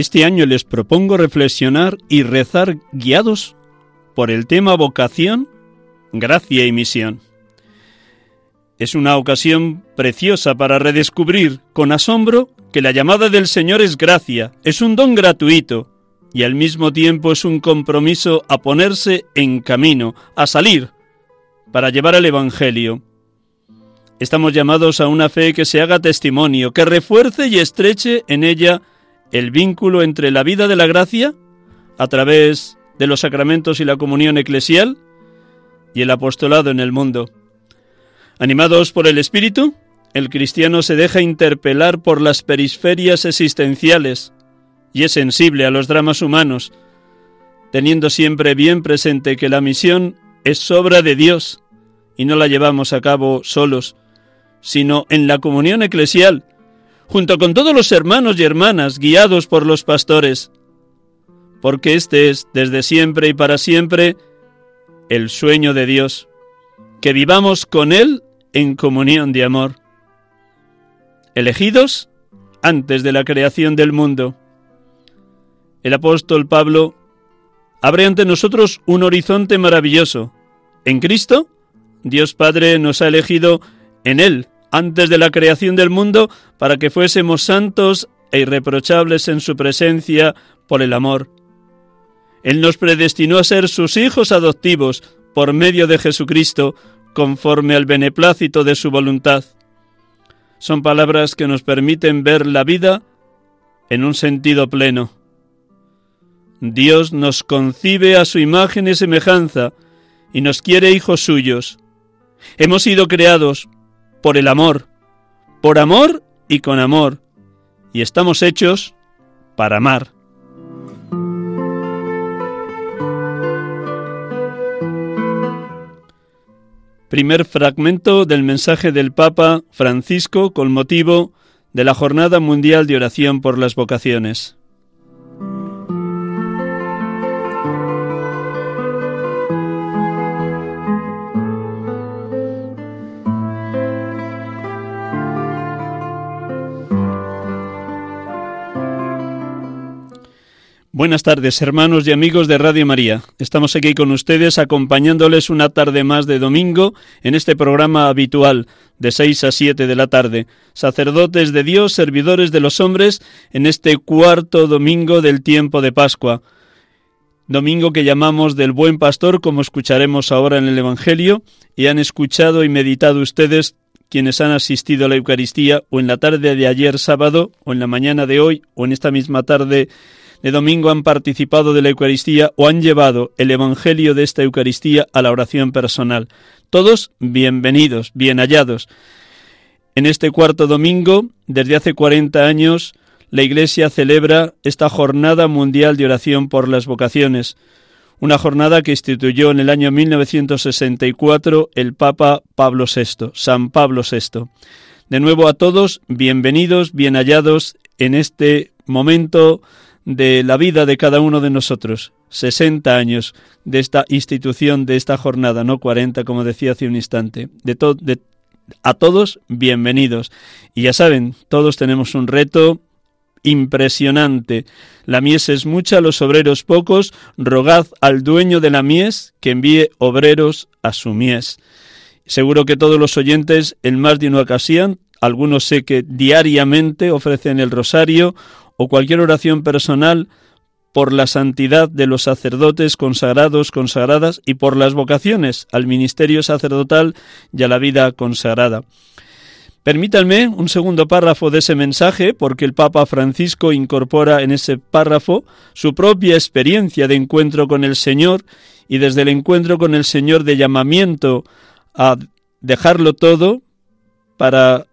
Este año les propongo reflexionar y rezar guiados por el tema vocación, gracia y misión. Es una ocasión preciosa para redescubrir con asombro que la llamada del Señor es gracia, es un don gratuito y al mismo tiempo es un compromiso a ponerse en camino, a salir, para llevar el Evangelio. Estamos llamados a una fe que se haga testimonio, que refuerce y estreche en ella el vínculo entre la vida de la gracia, a través de los sacramentos y la comunión eclesial, y el apostolado en el mundo. Animados por el Espíritu, el cristiano se deja interpelar por las perisferias existenciales y es sensible a los dramas humanos, teniendo siempre bien presente que la misión es obra de Dios y no la llevamos a cabo solos, sino en la comunión eclesial, junto con todos los hermanos y hermanas guiados por los pastores, porque este es desde siempre y para siempre el sueño de Dios, que vivamos con Él en comunión de amor. Elegidos antes de la creación del mundo. El apóstol Pablo abre ante nosotros un horizonte maravilloso. En Cristo, Dios Padre nos ha elegido en Él antes de la creación del mundo para que fuésemos santos e irreprochables en su presencia por el amor. Él nos predestinó a ser sus hijos adoptivos por medio de Jesucristo, conforme al beneplácito de su voluntad. Son palabras que nos permiten ver la vida en un sentido pleno. Dios nos concibe a su imagen y semejanza y nos quiere hijos suyos. Hemos sido creados por el amor, por amor y con amor, y estamos hechos para amar. Primer fragmento del mensaje del Papa Francisco con motivo de la Jornada Mundial de Oración por las Vocaciones. Buenas tardes, hermanos y amigos de Radio María. Estamos aquí con ustedes acompañándoles una tarde más de domingo en este programa habitual de 6 a 7 de la tarde. Sacerdotes de Dios, servidores de los hombres, en este cuarto domingo del tiempo de Pascua. Domingo que llamamos del Buen Pastor, como escucharemos ahora en el Evangelio, y han escuchado y meditado ustedes quienes han asistido a la Eucaristía o en la tarde de ayer sábado, o en la mañana de hoy, o en esta misma tarde de domingo han participado de la Eucaristía o han llevado el Evangelio de esta Eucaristía a la oración personal. Todos bienvenidos, bien hallados. En este cuarto domingo, desde hace 40 años, la Iglesia celebra esta Jornada Mundial de Oración por las Vocaciones, una jornada que instituyó en el año 1964 el Papa Pablo VI, San Pablo VI. De nuevo a todos, bienvenidos, bien hallados en este momento de la vida de cada uno de nosotros. 60 años de esta institución, de esta jornada, no 40, como decía hace un instante. De, a todos, bienvenidos. Y ya saben, todos tenemos un reto impresionante. La mies es mucha, los obreros pocos, rogad al dueño de la mies que envíe obreros a su mies. Seguro que todos los oyentes en más de una ocasión, algunos sé que diariamente ofrecen el rosario o cualquier oración personal por la santidad de los sacerdotes consagrados, consagradas y por las vocaciones al ministerio sacerdotal y a la vida consagrada. Permítanme un segundo párrafo de ese mensaje, porque el Papa Francisco incorpora en ese párrafo su propia experiencia de encuentro con el Señor y desde el encuentro con el Señor de llamamiento a dejarlo todo para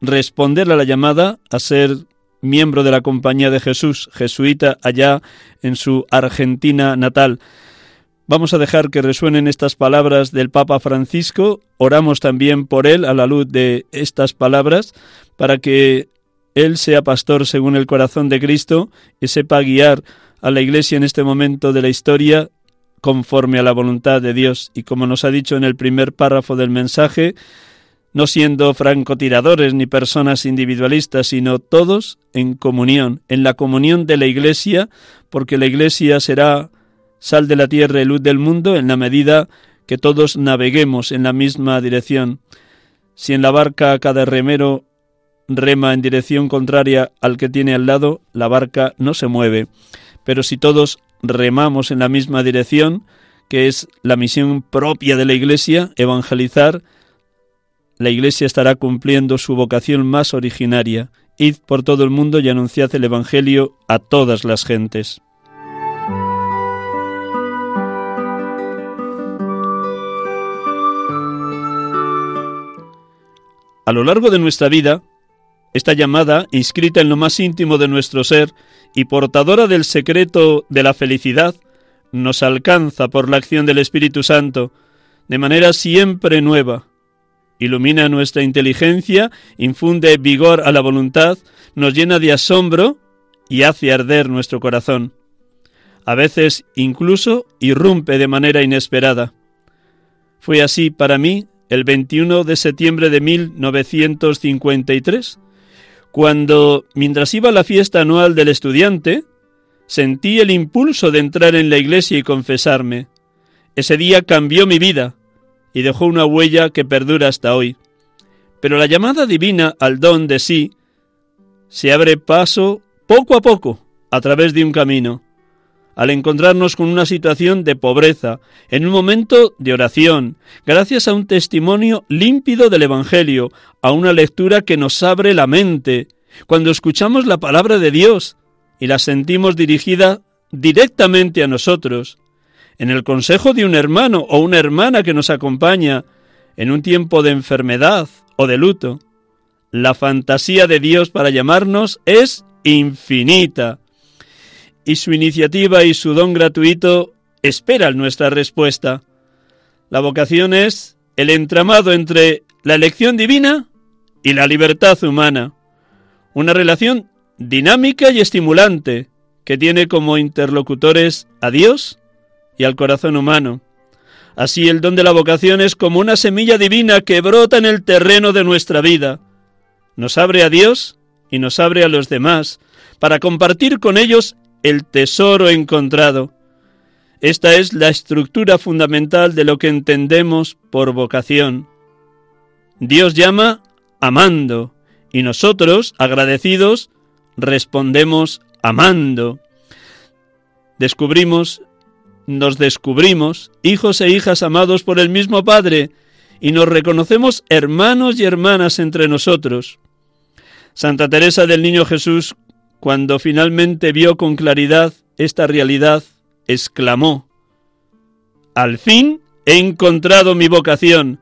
responder a la llamada a ser miembro de la Compañía de Jesús, jesuita allá en su Argentina natal. Vamos a dejar que resuenen estas palabras del Papa Francisco, oramos también por él a la luz de estas palabras, para que él sea pastor según el corazón de Cristo y sepa guiar a la Iglesia en este momento de la historia conforme a la voluntad de Dios. Y como nos ha dicho en el primer párrafo del mensaje, no siendo francotiradores ni personas individualistas, sino todos en comunión, en la comunión de la Iglesia, porque la Iglesia será sal de la tierra y luz del mundo en la medida que todos naveguemos en la misma dirección. Si en la barca cada remero rema en dirección contraria al que tiene al lado, la barca no se mueve. Pero si todos remamos en la misma dirección, que es la misión propia de la Iglesia, evangelizar, la Iglesia estará cumpliendo su vocación más originaria. Id por todo el mundo y anunciad el Evangelio a todas las gentes. A lo largo de nuestra vida, esta llamada, inscrita en lo más íntimo de nuestro ser y portadora del secreto de la felicidad, nos alcanza por la acción del Espíritu Santo, de manera siempre nueva, ilumina nuestra inteligencia, infunde vigor a la voluntad, nos llena de asombro y hace arder nuestro corazón. A veces incluso irrumpe de manera inesperada. Fue así para mí el 21 de septiembre de 1953, cuando, mientras iba a la fiesta anual del estudiante, sentí el impulso de entrar en la iglesia y confesarme. Ese día cambió mi vida y dejó una huella que perdura hasta hoy. Pero la llamada divina al don de sí se abre paso poco a poco a través de un camino. Al encontrarnos con una situación de pobreza, en un momento de oración, gracias a un testimonio límpido del Evangelio, a una lectura que nos abre la mente, cuando escuchamos la palabra de Dios y la sentimos dirigida directamente a nosotros, en el consejo de un hermano o una hermana que nos acompaña en un tiempo de enfermedad o de luto. La fantasía de Dios para llamarnos es infinita y su iniciativa y su don gratuito esperan nuestra respuesta. La vocación es el entramado entre la elección divina y la libertad humana, una relación dinámica y estimulante que tiene como interlocutores a Dios y al corazón humano. Así el don de la vocación es como una semilla divina que brota en el terreno de nuestra vida. Nos abre a Dios y nos abre a los demás para compartir con ellos el tesoro encontrado. Esta es la estructura fundamental de lo que entendemos por vocación. Dios llama amando y nosotros, agradecidos, respondemos amando. Descubrimos nos descubrimos hijos e hijas amados por el mismo Padre y nos reconocemos hermanos y hermanas entre nosotros. Santa Teresa del Niño Jesús, cuando finalmente vio con claridad esta realidad, exclamó, Al fin he encontrado mi vocación.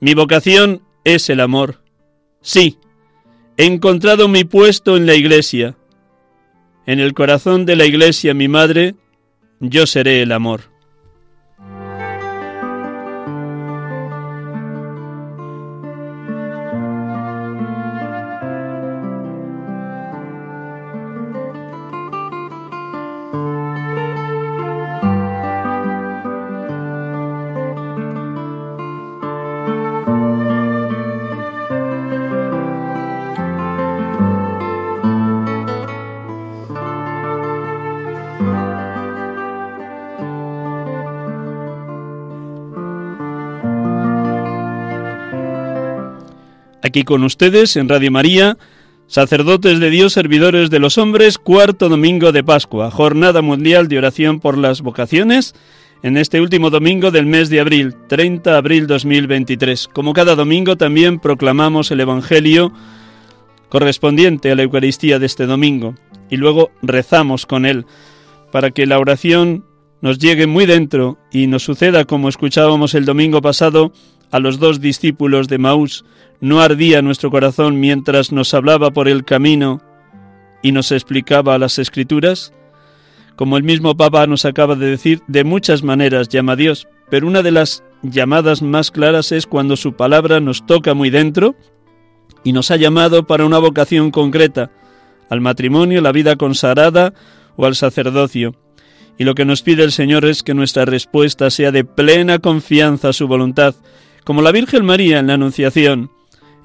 Mi vocación es el amor. Sí, he encontrado mi puesto en la iglesia. En el corazón de la iglesia mi madre yo seré el amor. Aquí con ustedes en Radio María, sacerdotes de Dios, servidores de los hombres, cuarto domingo de Pascua, jornada mundial de oración por las vocaciones en este último domingo del mes de abril, 30 de abril 2023. Como cada domingo también proclamamos el Evangelio correspondiente a la Eucaristía de este domingo y luego rezamos con él para que la oración nos llegue muy dentro y nos suceda como escuchábamos el domingo pasado a los dos discípulos de Maús, no ardía nuestro corazón mientras nos hablaba por el camino y nos explicaba las escrituras? Como el mismo Papa nos acaba de decir, de muchas maneras llama a Dios, pero una de las llamadas más claras es cuando su palabra nos toca muy dentro y nos ha llamado para una vocación concreta, al matrimonio, la vida consagrada o al sacerdocio. Y lo que nos pide el Señor es que nuestra respuesta sea de plena confianza a su voluntad, como la Virgen María en la Anunciación.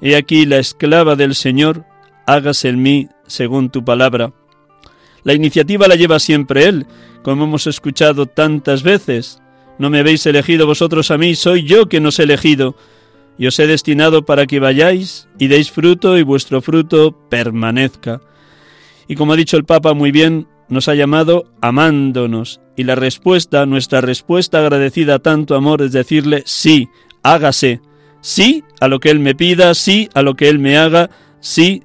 He aquí la esclava del Señor, hágase en mí según tu palabra. La iniciativa la lleva siempre Él, como hemos escuchado tantas veces. No me habéis elegido vosotros a mí, soy yo quien os he elegido, y os he destinado para que vayáis y deis fruto y vuestro fruto permanezca. Y como ha dicho el Papa muy bien, nos ha llamado amándonos, y la respuesta, nuestra respuesta agradecida a tanto amor es decirle sí, hágase, sí a lo que Él me pida, sí a lo que Él me haga, sí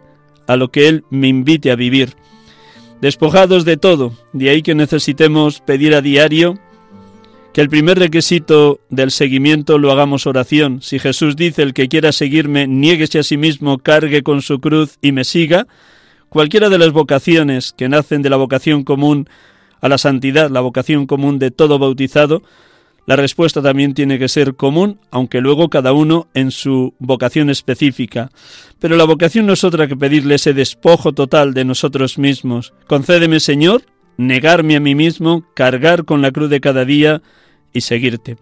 a lo que Él me invite a vivir. Despojados de todo, de ahí que necesitemos pedir a diario que el primer requisito del seguimiento lo hagamos oración. Si Jesús dice el que quiera seguirme, niéguese a sí mismo, cargue con su cruz y me siga, cualquiera de las vocaciones que nacen de la vocación común a la santidad, la vocación común de todo bautizado, la respuesta también tiene que ser común, aunque luego cada uno en su vocación específica. Pero la vocación no es otra que pedirle ese despojo total de nosotros mismos. Concédeme, Señor, negarme a mí mismo, cargar con la cruz de cada día, y seguirte.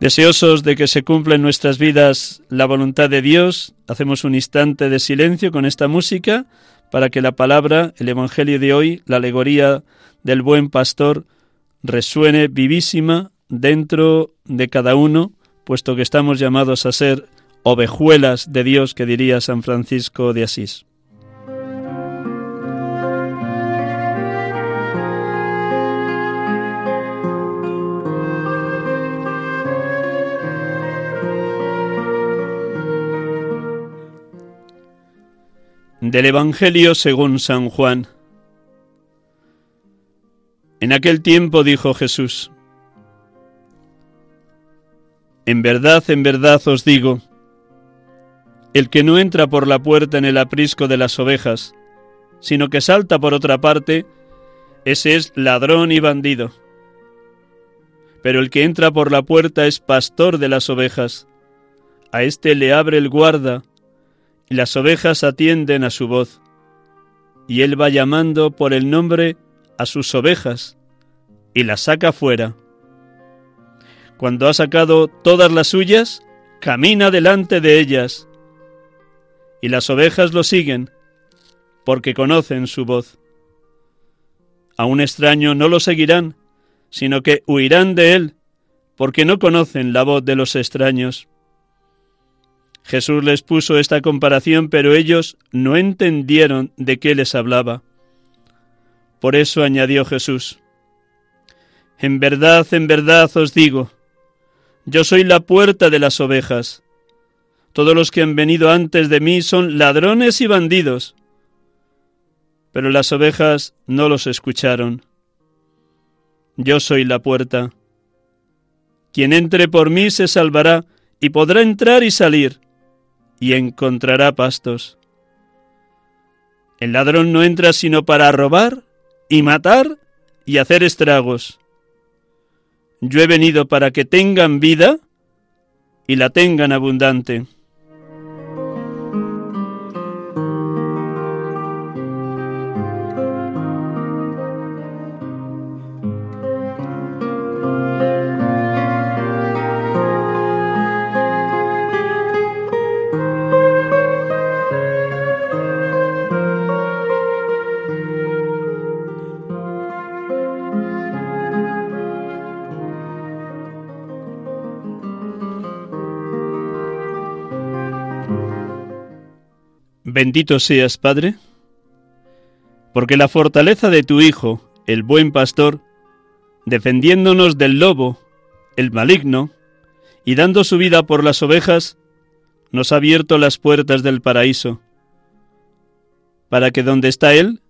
Deseosos de que se cumpla en nuestras vidas la voluntad de Dios, hacemos un instante de silencio con esta música para que la palabra, el Evangelio de hoy, la alegoría del buen pastor, resuene vivísima dentro de cada uno, puesto que estamos llamados a ser ovejuelas de Dios, que diría San Francisco de Asís. Del Evangelio según San Juan. En aquel tiempo dijo Jesús, En verdad, en verdad os digo, el que no entra por la puerta en el aprisco de las ovejas, sino que salta por otra parte, ese es ladrón y bandido. Pero el que entra por la puerta es pastor de las ovejas. A éste le abre el guarda y las ovejas atienden a su voz, y él va llamando por el nombre a sus ovejas, y las saca fuera. Cuando ha sacado todas las suyas, camina delante de ellas, y las ovejas lo siguen, porque conocen su voz. A un extraño no lo seguirán, sino que huirán de él, porque no conocen la voz de los extraños. Jesús les puso esta comparación, pero ellos no entendieron de qué les hablaba. Por eso añadió Jesús, En verdad, en verdad os digo, yo soy la puerta de las ovejas. Todos los que han venido antes de mí son ladrones y bandidos. Pero las ovejas no los escucharon. Yo soy la puerta. Quien entre por mí se salvará y podrá entrar y salir y encontrará pastos. El ladrón no entra sino para robar y matar y hacer estragos. Yo he venido para que tengan vida y la tengan abundante. Bendito seas, Padre, porque la fortaleza de tu Hijo, el buen pastor, defendiéndonos del lobo, el maligno, y dando su vida por las ovejas, nos ha abierto las puertas del paraíso, para que donde está Él,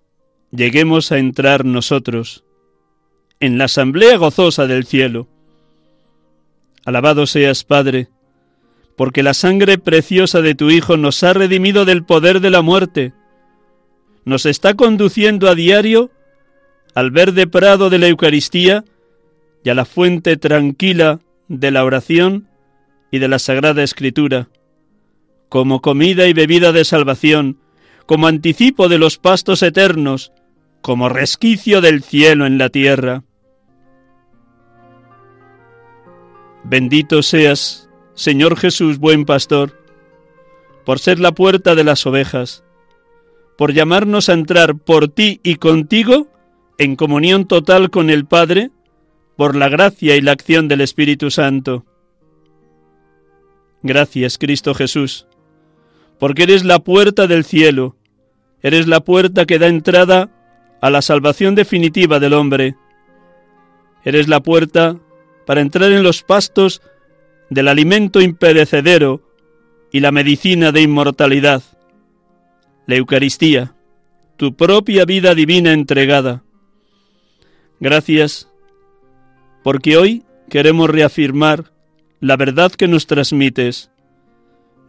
lleguemos a entrar nosotros, en la asamblea gozosa del cielo. Alabado seas, Padre, porque la sangre preciosa de tu Hijo nos ha redimido del poder de la muerte, nos está conduciendo a diario al verde prado de la Eucaristía y a la fuente tranquila de la oración y de la Sagrada Escritura, como comida y bebida de salvación, como anticipo de los pastos eternos, como resquicio del cielo en la tierra. Bendito seas, Señor Jesús, buen pastor, por ser la puerta de las ovejas, por llamarnos a entrar por ti y contigo en comunión total con el Padre, por la gracia y la acción del Espíritu Santo. Gracias, Cristo Jesús, porque eres la puerta del cielo, eres la puerta que da entrada a la salvación definitiva del hombre. Eres la puerta para entrar en los pastos del alimento imperecedero y la medicina de inmortalidad. La Eucaristía, tu propia vida divina entregada. Gracias porque hoy queremos reafirmar la verdad que nos transmites.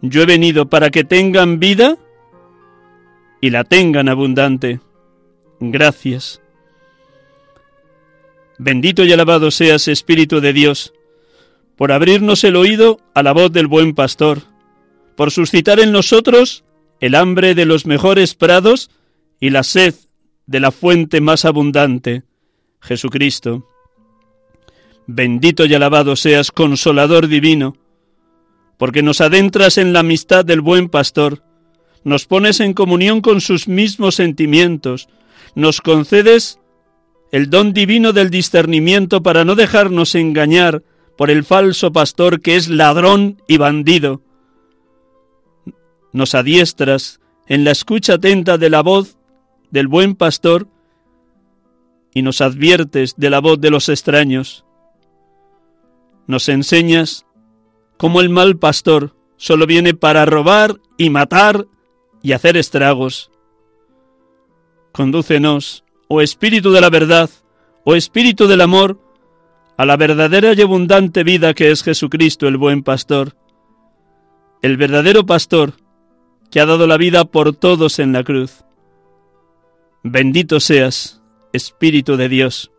Yo he venido para que tengan vida y la tengan abundante. Gracias. Bendito y alabado seas, Espíritu de Dios, por abrirnos el oído a la voz del buen pastor, por suscitar en nosotros el hambre de los mejores prados y la sed de la fuente más abundante, Jesucristo. Bendito y alabado seas, consolador divino, porque nos adentras en la amistad del buen pastor, nos pones en comunión con sus mismos sentimientos, nos concedes el don divino del discernimiento para no dejarnos engañar por el falso pastor que es ladrón y bandido. Nos adiestras en la escucha atenta de la voz del buen pastor y nos adviertes de la voz de los extraños. Nos enseñas cómo el mal pastor solo viene para robar y matar y hacer estragos. Condúcenos, oh Espíritu de la verdad, oh Espíritu del amor, a la verdadera y abundante vida que es Jesucristo el buen pastor, el verdadero pastor que ha dado la vida por todos en la cruz. Bendito seas, Espíritu de Dios.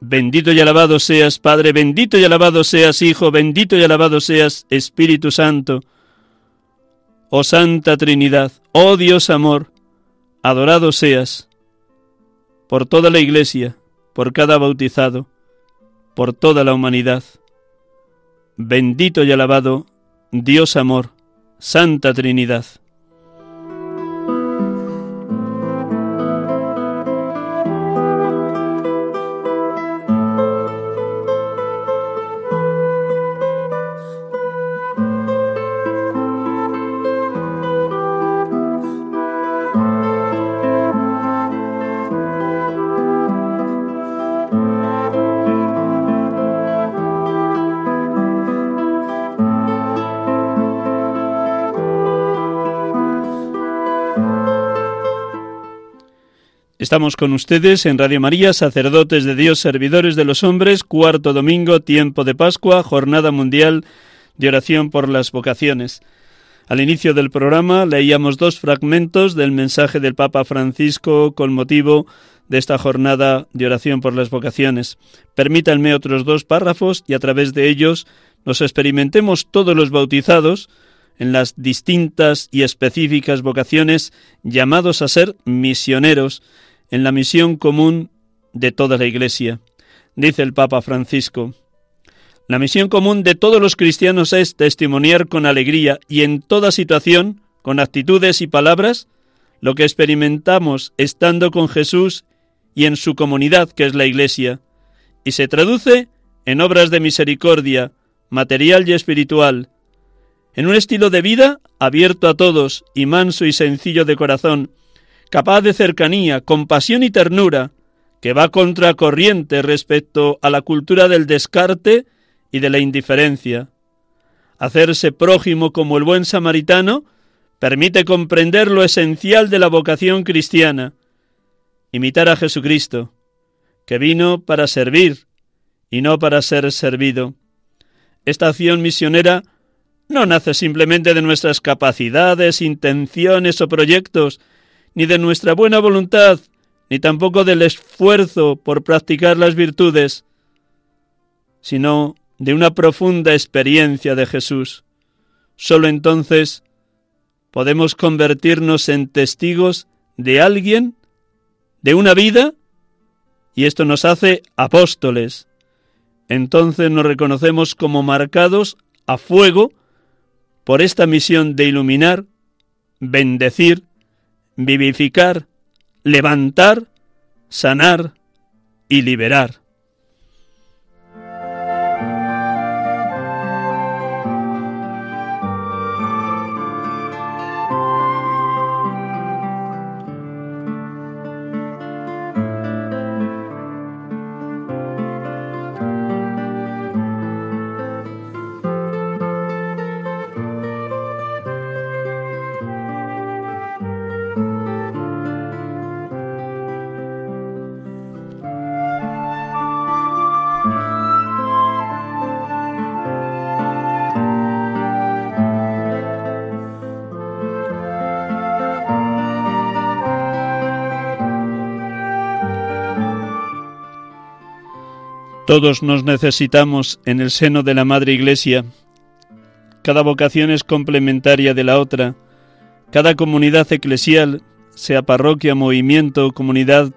Bendito y alabado seas, Padre, bendito y alabado seas, Hijo, bendito y alabado seas, Espíritu Santo. Oh Santa Trinidad, oh Dios amor, adorado seas por toda la Iglesia, por cada bautizado, por toda la humanidad. Bendito y alabado Dios amor, Santa Trinidad. Estamos con ustedes en Radio María, sacerdotes de Dios, servidores de los hombres, cuarto domingo, tiempo de Pascua, jornada mundial de oración por las vocaciones. Al inicio del programa leíamos dos fragmentos del mensaje del Papa Francisco con motivo de esta jornada de oración por las vocaciones. Permítanme otros dos párrafos y a través de ellos nos experimentemos todos los bautizados en las distintas y específicas vocaciones llamados a ser misioneros en la misión común de toda la Iglesia. Dice el Papa Francisco, la misión común de todos los cristianos es testimoniar con alegría y en toda situación, con actitudes y palabras, lo que experimentamos estando con Jesús y en su comunidad que es la Iglesia, y se traduce en obras de misericordia, material y espiritual, en un estilo de vida abierto a todos y manso y sencillo de corazón, capaz de cercanía, compasión y ternura, que va contracorriente respecto a la cultura del descarte y de la indiferencia. Hacerse prójimo como el buen samaritano permite comprender lo esencial de la vocación cristiana, imitar a Jesucristo, que vino para servir y no para ser servido. Esta acción misionera no nace simplemente de nuestras capacidades, intenciones o proyectos, ni de nuestra buena voluntad, ni tampoco del esfuerzo por practicar las virtudes, sino de una profunda experiencia de Jesús. Solo entonces podemos convertirnos en testigos de alguien, de una vida, y esto nos hace apóstoles. Entonces nos reconocemos como marcados a fuego por esta misión de iluminar, bendecir, vivificar, levantar, sanar y liberar. Todos nos necesitamos en el seno de la Madre Iglesia. Cada vocación es complementaria de la otra. Cada comunidad eclesial, sea parroquia, movimiento, comunidad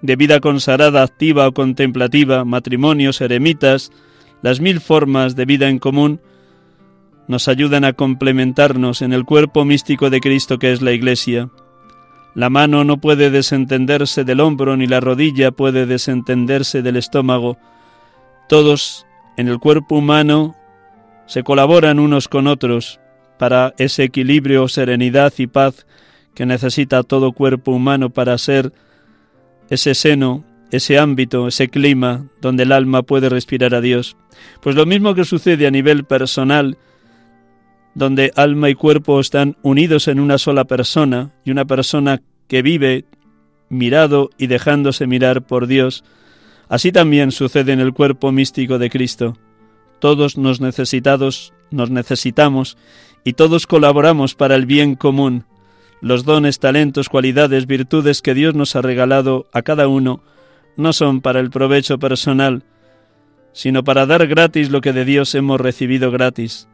de vida consagrada, activa o contemplativa, matrimonios, eremitas, las mil formas de vida en común, nos ayudan a complementarnos en el cuerpo místico de Cristo que es la Iglesia. La mano no puede desentenderse del hombro ni la rodilla puede desentenderse del estómago. Todos en el cuerpo humano se colaboran unos con otros para ese equilibrio, serenidad y paz que necesita todo cuerpo humano para ser ese seno, ese ámbito, ese clima donde el alma puede respirar a Dios. Pues lo mismo que sucede a nivel personal, donde alma y cuerpo están unidos en una sola persona y una persona que vive mirado y dejándose mirar por Dios, así también sucede en el cuerpo místico de Cristo. Todos nos necesitados, nos necesitamos y todos colaboramos para el bien común. Los dones, talentos, cualidades, virtudes que Dios nos ha regalado a cada uno no son para el provecho personal, sino para dar gratis lo que de Dios hemos recibido gratis.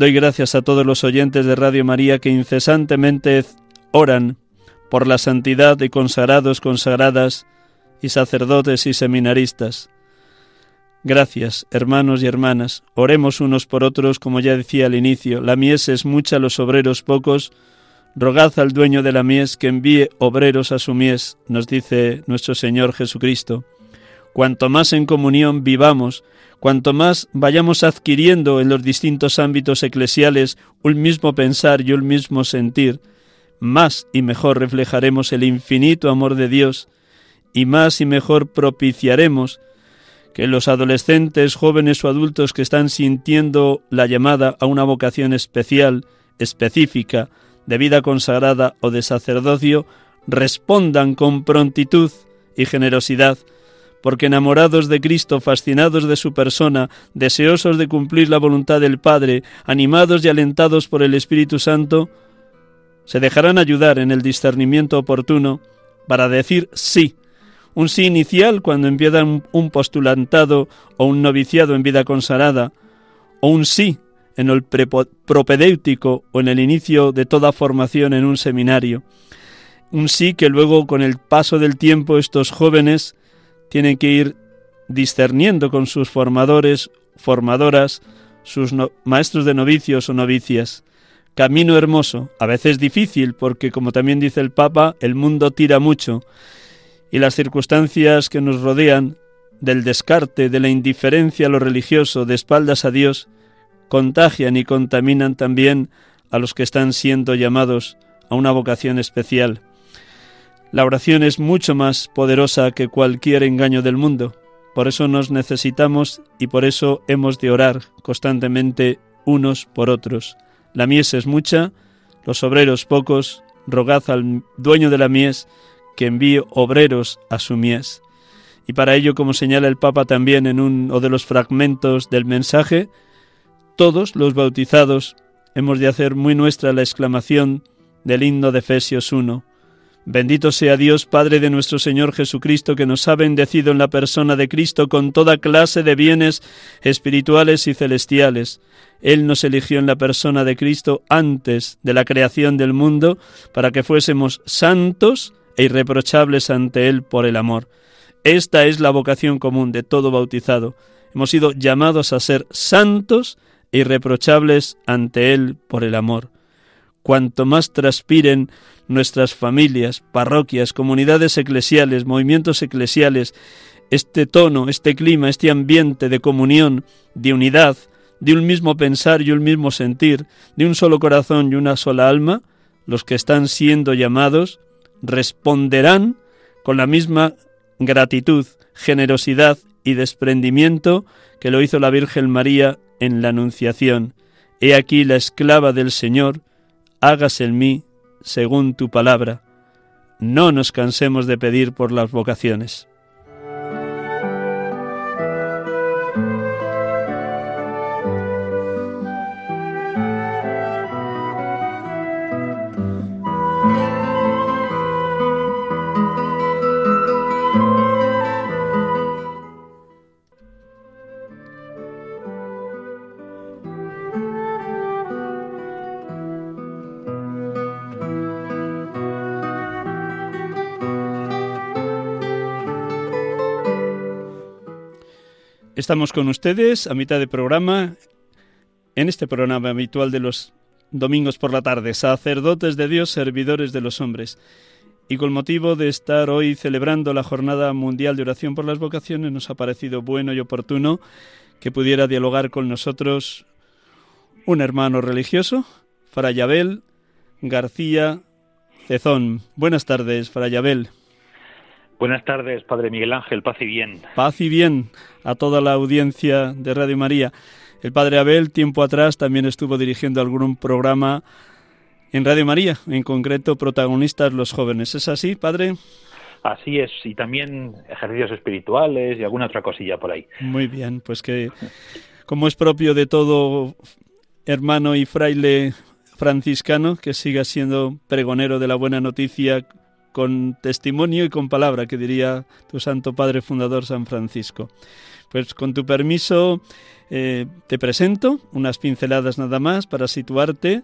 Doy gracias a todos los oyentes de Radio María que incesantemente oran por la santidad de consagrados, consagradas y sacerdotes y seminaristas. Gracias, hermanos y hermanas. Oremos unos por otros, como ya decía al inicio. La mies es mucha, los obreros pocos. Rogad al dueño de la mies que envíe obreros a su mies, nos dice nuestro Señor Jesucristo. Cuanto más en comunión vivamos, cuanto más vayamos adquiriendo en los distintos ámbitos eclesiales un mismo pensar y un mismo sentir, más y mejor reflejaremos el infinito amor de Dios y más y mejor propiciaremos que los adolescentes, jóvenes o adultos que están sintiendo la llamada a una vocación especial, específica, de vida consagrada o de sacerdocio, respondan con prontitud y generosidad porque enamorados de Cristo, fascinados de su persona, deseosos de cumplir la voluntad del Padre, animados y alentados por el Espíritu Santo, se dejarán ayudar en el discernimiento oportuno para decir sí, un sí inicial cuando empiezan un postulantado o un noviciado en vida consagrada, o un sí en el propedéutico o en el inicio de toda formación en un seminario. Un sí que luego con el paso del tiempo estos jóvenes tienen que ir discerniendo con sus formadores, formadoras, sus maestros de novicios o novicias. Camino hermoso, a veces difícil, porque como también dice el Papa, el mundo tira mucho y las circunstancias que nos rodean del descarte, de la indiferencia a lo religioso, de espaldas a Dios, contagian y contaminan también a los que están siendo llamados a una vocación especial. La oración es mucho más poderosa que cualquier engaño del mundo. Por eso nos necesitamos y por eso hemos de orar constantemente unos por otros. La mies es mucha, los obreros pocos, rogad al dueño de la mies que envíe obreros a su mies. Y para ello, como señala el Papa también en uno de los fragmentos del mensaje, todos los bautizados hemos de hacer muy nuestra la exclamación del himno de Efesios 1. Bendito sea Dios, Padre de nuestro Señor Jesucristo, que nos ha bendecido en la persona de Cristo con toda clase de bienes espirituales y celestiales. Él nos eligió en la persona de Cristo antes de la creación del mundo para que fuésemos santos e irreprochables ante Él por el amor. Esta es la vocación común de todo bautizado. Hemos sido llamados a ser santos e irreprochables ante Él por el amor. Cuanto más transpiren nuestras familias, parroquias, comunidades eclesiales, movimientos eclesiales, este tono, este clima, este ambiente de comunión, de unidad, de un mismo pensar y un mismo sentir, de un solo corazón y una sola alma, los que están siendo llamados responderán con la misma gratitud, generosidad y desprendimiento que lo hizo la Virgen María en la Anunciación. He aquí la esclava del Señor, hágase en mí según tu palabra. No nos cansemos de pedir por las vocaciones. Estamos con ustedes a mitad de programa, en este programa habitual de los domingos por la tarde, sacerdotes de Dios, servidores de los hombres. Y con motivo de estar hoy celebrando la Jornada Mundial de Oración por las Vocaciones, nos ha parecido bueno y oportuno que pudiera dialogar con nosotros un hermano religioso, Fray Abel García Cezón. Buenas tardes, Fray Abel. Buenas tardes, Padre Miguel Ángel, paz y bien. Paz y bien a toda la audiencia de Radio María. El Padre Abel, tiempo atrás, también estuvo dirigiendo algún programa en Radio María, en concreto protagonistas los jóvenes. ¿Es así, Padre? Así es, y también ejercicios espirituales y alguna otra cosilla por ahí. Muy bien, pues que como es propio de todo hermano y fraile franciscano, que siga siendo pregonero de la buena noticia con testimonio y con palabra, que diría tu Santo Padre Fundador San Francisco. Pues con tu permiso eh, te presento unas pinceladas nada más para situarte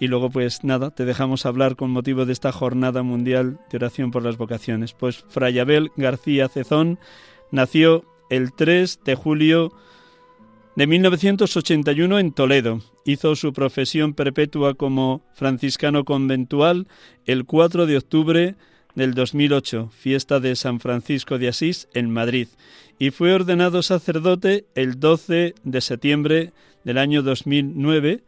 y luego pues nada, te dejamos hablar con motivo de esta Jornada Mundial de Oración por las Vocaciones. Pues Fray Abel García Cezón nació el 3 de julio de 1981 en Toledo. Hizo su profesión perpetua como franciscano conventual el 4 de octubre del 2008, fiesta de San Francisco de Asís en Madrid, y fue ordenado sacerdote el 12 de septiembre del año 2009,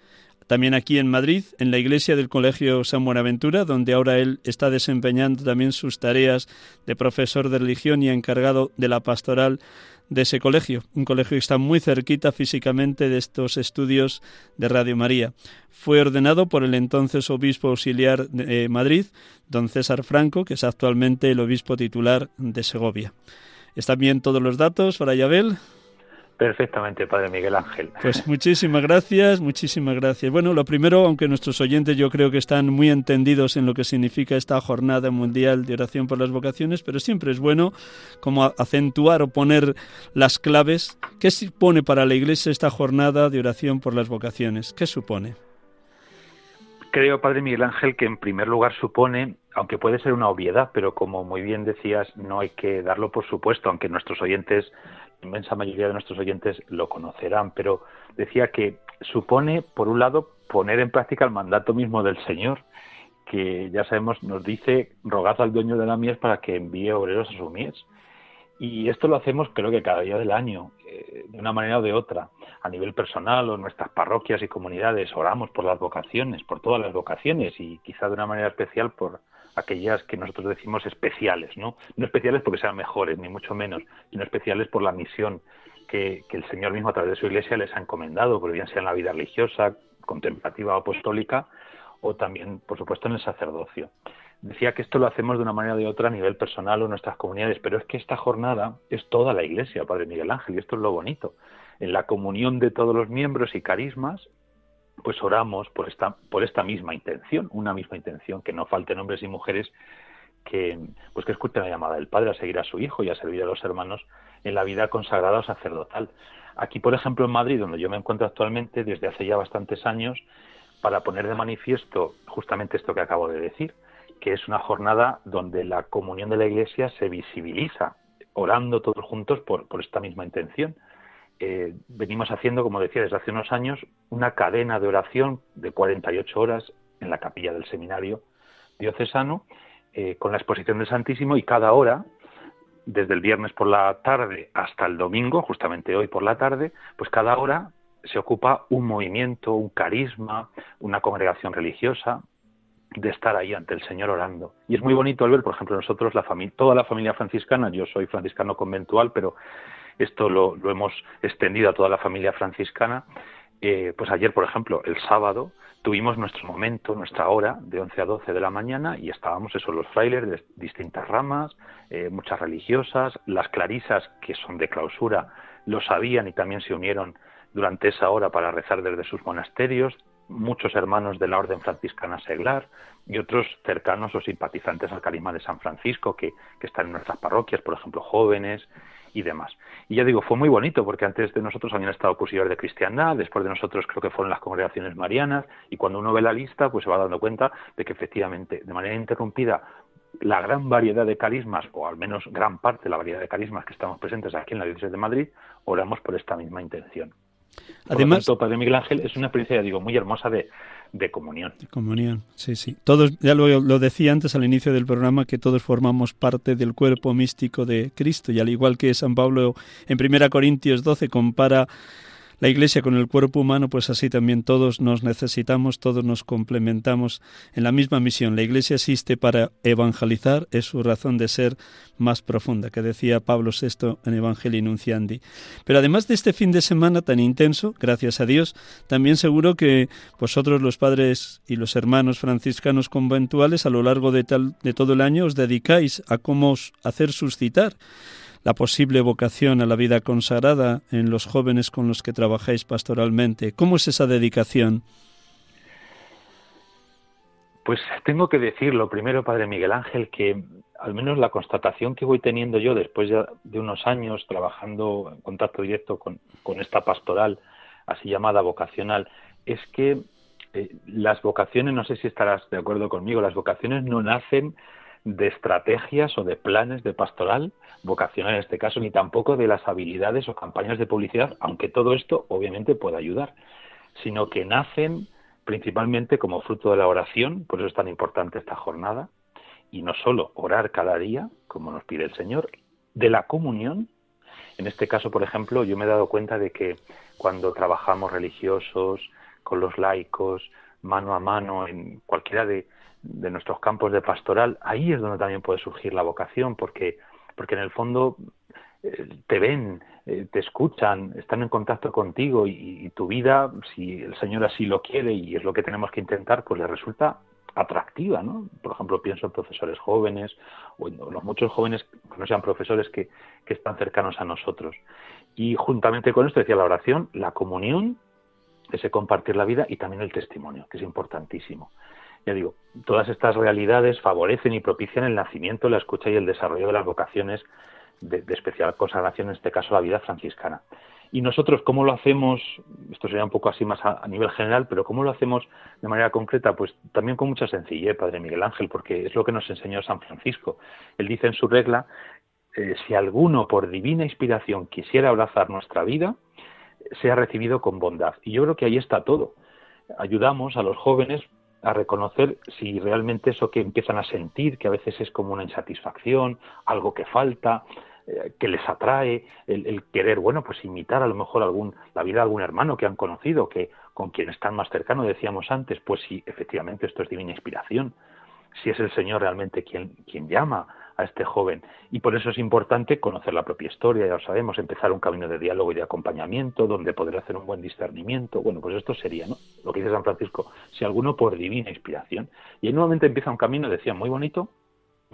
también aquí en Madrid, en la iglesia del Colegio San Buenaventura, donde ahora él está desempeñando también sus tareas de profesor de religión y encargado de la pastoral de ese colegio, un colegio que está muy cerquita físicamente de estos estudios de Radio María. Fue ordenado por el entonces obispo auxiliar de Madrid, don César Franco, que es actualmente el obispo titular de Segovia. ¿Están bien todos los datos, Fray Abel? Perfectamente, Padre Miguel Ángel. Pues muchísimas gracias, muchísimas gracias. Bueno, lo primero, aunque nuestros oyentes yo creo que están muy entendidos en lo que significa esta jornada mundial de oración por las vocaciones, pero siempre es bueno como acentuar o poner las claves. ¿Qué supone para la Iglesia esta jornada de oración por las vocaciones? ¿Qué supone? Creo, Padre Miguel Ángel, que en primer lugar supone, aunque puede ser una obviedad, pero como muy bien decías, no hay que darlo por supuesto, aunque nuestros oyentes inmensa mayoría de nuestros oyentes lo conocerán, pero decía que supone, por un lado, poner en práctica el mandato mismo del Señor, que ya sabemos, nos dice, rogad al dueño de la mies para que envíe obreros a su mies. Y esto lo hacemos creo que cada día del año, eh, de una manera o de otra. a nivel personal o en nuestras parroquias y comunidades oramos por las vocaciones, por todas las vocaciones y quizá de una manera especial por aquellas que nosotros decimos especiales, ¿no? No especiales porque sean mejores, ni mucho menos, sino especiales por la misión que, el Señor mismo a través de su iglesia les ha encomendado, pero bien sea en la vida religiosa, contemplativa o apostólica, o también, por supuesto, en el sacerdocio. Decía que esto lo hacemos de una manera o de otra a nivel personal o en nuestras comunidades, pero es que esta jornada es toda la iglesia, Padre Miguel Ángel, y esto es lo bonito. En la comunión de todos los miembros y carismas, pues oramos por esta, por esta misma intención, una misma intención, que no falten hombres y mujeres que, pues que escuchen la llamada del Padre a seguir a su Hijo y a servir a los hermanos en la vida consagrada o sacerdotal. Aquí, por ejemplo, en Madrid, donde yo me encuentro actualmente desde hace ya bastantes años, para poner de manifiesto justamente esto que acabo de decir, que es una jornada donde la comunión de la Iglesia se visibiliza, orando todos juntos por, esta misma intención. Eh, venimos haciendo, como decía, desde hace unos años, una cadena de oración de 48 horas en la capilla del seminario diocesano, eh, con la exposición del Santísimo y cada hora, desde el viernes por la tarde hasta el domingo, justamente hoy por la tarde, pues cada hora se ocupa un movimiento, un carisma, una congregación religiosa, de estar ahí ante el Señor orando. Y es muy bonito al ver, por ejemplo, nosotros, la toda la familia franciscana, yo soy franciscano conventual, pero esto lo, hemos extendido a toda la familia franciscana. Eh, pues ayer, por ejemplo, el sábado, tuvimos nuestro momento, nuestra hora, de 11 a 12 de la mañana, y estábamos eso, los frailes de distintas ramas, eh, muchas religiosas, las clarisas, que son de clausura, lo sabían y también se unieron durante esa hora para rezar desde sus monasterios, muchos hermanos de la Orden Franciscana Seglar y otros cercanos o simpatizantes al carisma de San Francisco que, están en nuestras parroquias, por ejemplo, jóvenes y demás. Y ya digo, fue muy bonito porque antes de nosotros habían estado cursillos de cristiandad, después de nosotros creo que fueron las congregaciones marianas y cuando uno ve la lista pues se va dando cuenta de que efectivamente de manera interrumpida la gran variedad de carismas, o al menos gran parte de la variedad de carismas que estamos presentes aquí en la Diócesis de Madrid, oramos por esta misma intención. Además, Por Padre Miguel Ángel es una experiencia, digo, muy hermosa de, de comunión. De comunión, sí, sí. Todos, ya lo, lo, decía antes al inicio del programa, que todos formamos parte del cuerpo místico de Cristo, y al igual que San Pablo en 1 Corintios 12 compara la Iglesia con el cuerpo humano, pues así también todos nos necesitamos, todos nos complementamos en la misma misión. La Iglesia existe para evangelizar, es su razón de ser más profunda, que decía Pablo VI en Evangelii Nunciandi. Pero además de este fin de semana tan intenso, gracias a Dios, también seguro que vosotros los padres y los hermanos franciscanos conventuales a lo largo de, tal, de todo el año os dedicáis a cómo hacer suscitar la posible vocación a la vida consagrada en los jóvenes con los que trabajáis pastoralmente. ¿Cómo es esa dedicación? Pues tengo que decirlo primero, Padre Miguel Ángel, que al menos la constatación que voy teniendo yo después de unos años trabajando en contacto directo con, esta pastoral, así llamada vocacional, es que eh, las vocaciones, no sé si estarás de acuerdo conmigo, las vocaciones no nacen de estrategias o de planes de pastoral vocacional en este caso, ni tampoco de las habilidades o campañas de publicidad, aunque todo esto obviamente puede ayudar, sino que nacen principalmente como fruto de la oración, por eso es tan importante esta jornada, y no solo orar cada día, como nos pide el Señor, de la comunión. En este caso, por ejemplo, yo me he dado cuenta de que cuando trabajamos religiosos, con los laicos, mano a mano, en cualquiera de, de nuestros campos de pastoral, ahí es donde también puede surgir la vocación, porque, porque en el fondo eh, te ven, eh, te escuchan, están en contacto contigo y, tu vida, si el Señor así lo quiere y es lo que tenemos que intentar, pues le resulta atractiva, ¿no? Por ejemplo, pienso en profesores jóvenes o en los muchos jóvenes que no sean profesores que, que están cercanos a nosotros. Y juntamente con esto decía la oración, la comunión, ese compartir la vida y también el testimonio, que es importantísimo. Ya digo, todas estas realidades favorecen y propician el nacimiento, la escucha y el desarrollo de las vocaciones de, especial consagración, en este caso la vida franciscana. Y nosotros, ¿cómo lo hacemos? Esto sería un poco así más a, nivel general, pero ¿cómo lo hacemos de manera concreta? Pues también con mucha sencillez, Padre Miguel Ángel, porque es lo que nos enseñó San Francisco. Él dice en su regla, eh, si alguno por divina inspiración quisiera abrazar nuestra vida, sea recibido con bondad. Y yo creo que ahí está todo. Ayudamos a los jóvenes a reconocer si realmente eso que empiezan a sentir, que a veces es como una insatisfacción, algo que falta, eh, que les atrae, el, querer, bueno, pues imitar a lo mejor algún, la vida de algún hermano que han conocido, que con quien están más cercanos, decíamos antes, pues si efectivamente esto es divina inspiración, si es el Señor realmente quien, quien llama a este joven. Y por eso es importante conocer la propia historia, ya lo sabemos, empezar un camino de diálogo y de acompañamiento, donde poder hacer un buen discernimiento. Bueno, pues esto sería, ¿no? Lo que dice San Francisco, si alguno por divina inspiración. Y en un momento empieza un camino, decía, muy bonito,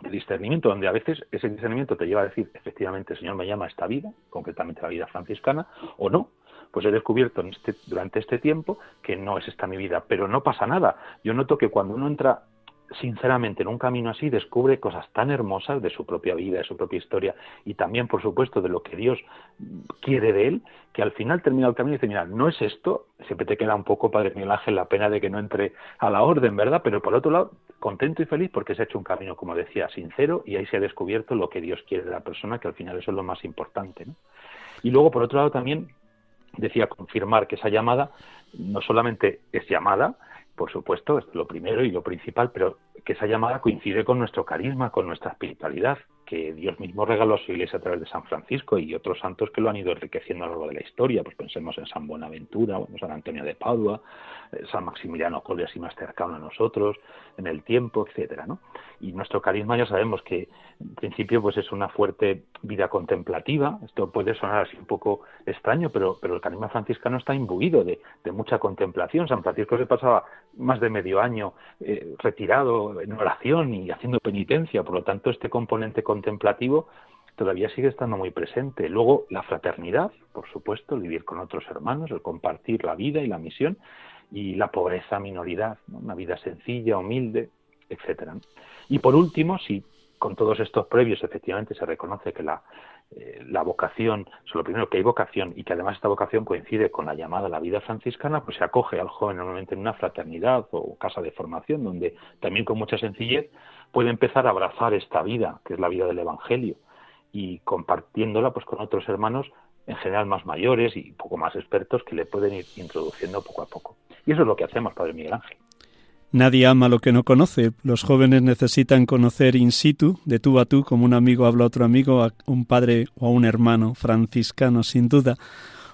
de discernimiento, donde a veces ese discernimiento te lleva a decir, efectivamente, el Señor me llama a esta vida, concretamente la vida franciscana, o no, pues he descubierto este, durante este tiempo que no es esta mi vida, pero no pasa nada. Yo noto que cuando uno entra sinceramente en un camino así descubre cosas tan hermosas de su propia vida, de su propia historia y también, por supuesto, de lo que Dios quiere de él, que al final termina el camino y dice, mira, no es esto, siempre te queda un poco, Padre Miguel Ángel, la pena de que no entre a la orden, ¿verdad? Pero por otro lado, contento y feliz porque se ha hecho un camino, como decía, sincero y ahí se ha descubierto lo que Dios quiere de la persona, que al final eso es lo más importante, ¿no? Y luego, por otro lado, también decía confirmar que esa llamada no solamente es llamada, por supuesto, es lo primero y lo principal, pero que esa llamada coincide con nuestro carisma, con nuestra espiritualidad, que Dios mismo regaló a su iglesia a través de San Francisco y otros santos que lo han ido enriqueciendo a lo largo de la historia. Pues pensemos en San Buenaventura, San Antonio de Padua, eh, San Maximiliano Colli, así más cercano a nosotros, en el tiempo, etcétera, ¿no? Y nuestro carisma ya sabemos que en principio pues es una fuerte vida contemplativa. Esto puede sonar así un poco extraño, pero, pero el carisma franciscano está imbuido de, mucha contemplación. San Francisco se pasaba más de medio año eh, retirado en oración y haciendo penitencia, por lo tanto este componente contemplativo todavía sigue estando muy presente. Luego la fraternidad, por supuesto, el vivir con otros hermanos, el compartir la vida y la misión, y la pobreza, minoridad, una vida sencilla, humilde, etcétera. Y por último, si con todos estos previos efectivamente se reconoce que la, eh, la vocación, lo primero que hay vocación y que además esta vocación coincide con la llamada a la vida franciscana, pues se acoge al joven normalmente en una fraternidad o casa de formación donde también con mucha sencillez puede empezar a abrazar esta vida, que es la vida del Evangelio, y compartiéndola pues con otros hermanos en general más mayores y poco más expertos que le pueden ir introduciendo poco a poco. Y eso es lo que hacemos, Padre Miguel Ángel. Nadie ama lo que no conoce. Los jóvenes necesitan conocer in situ, de tú a tú, como un amigo habla a otro amigo, a un padre o a un hermano franciscano, sin duda.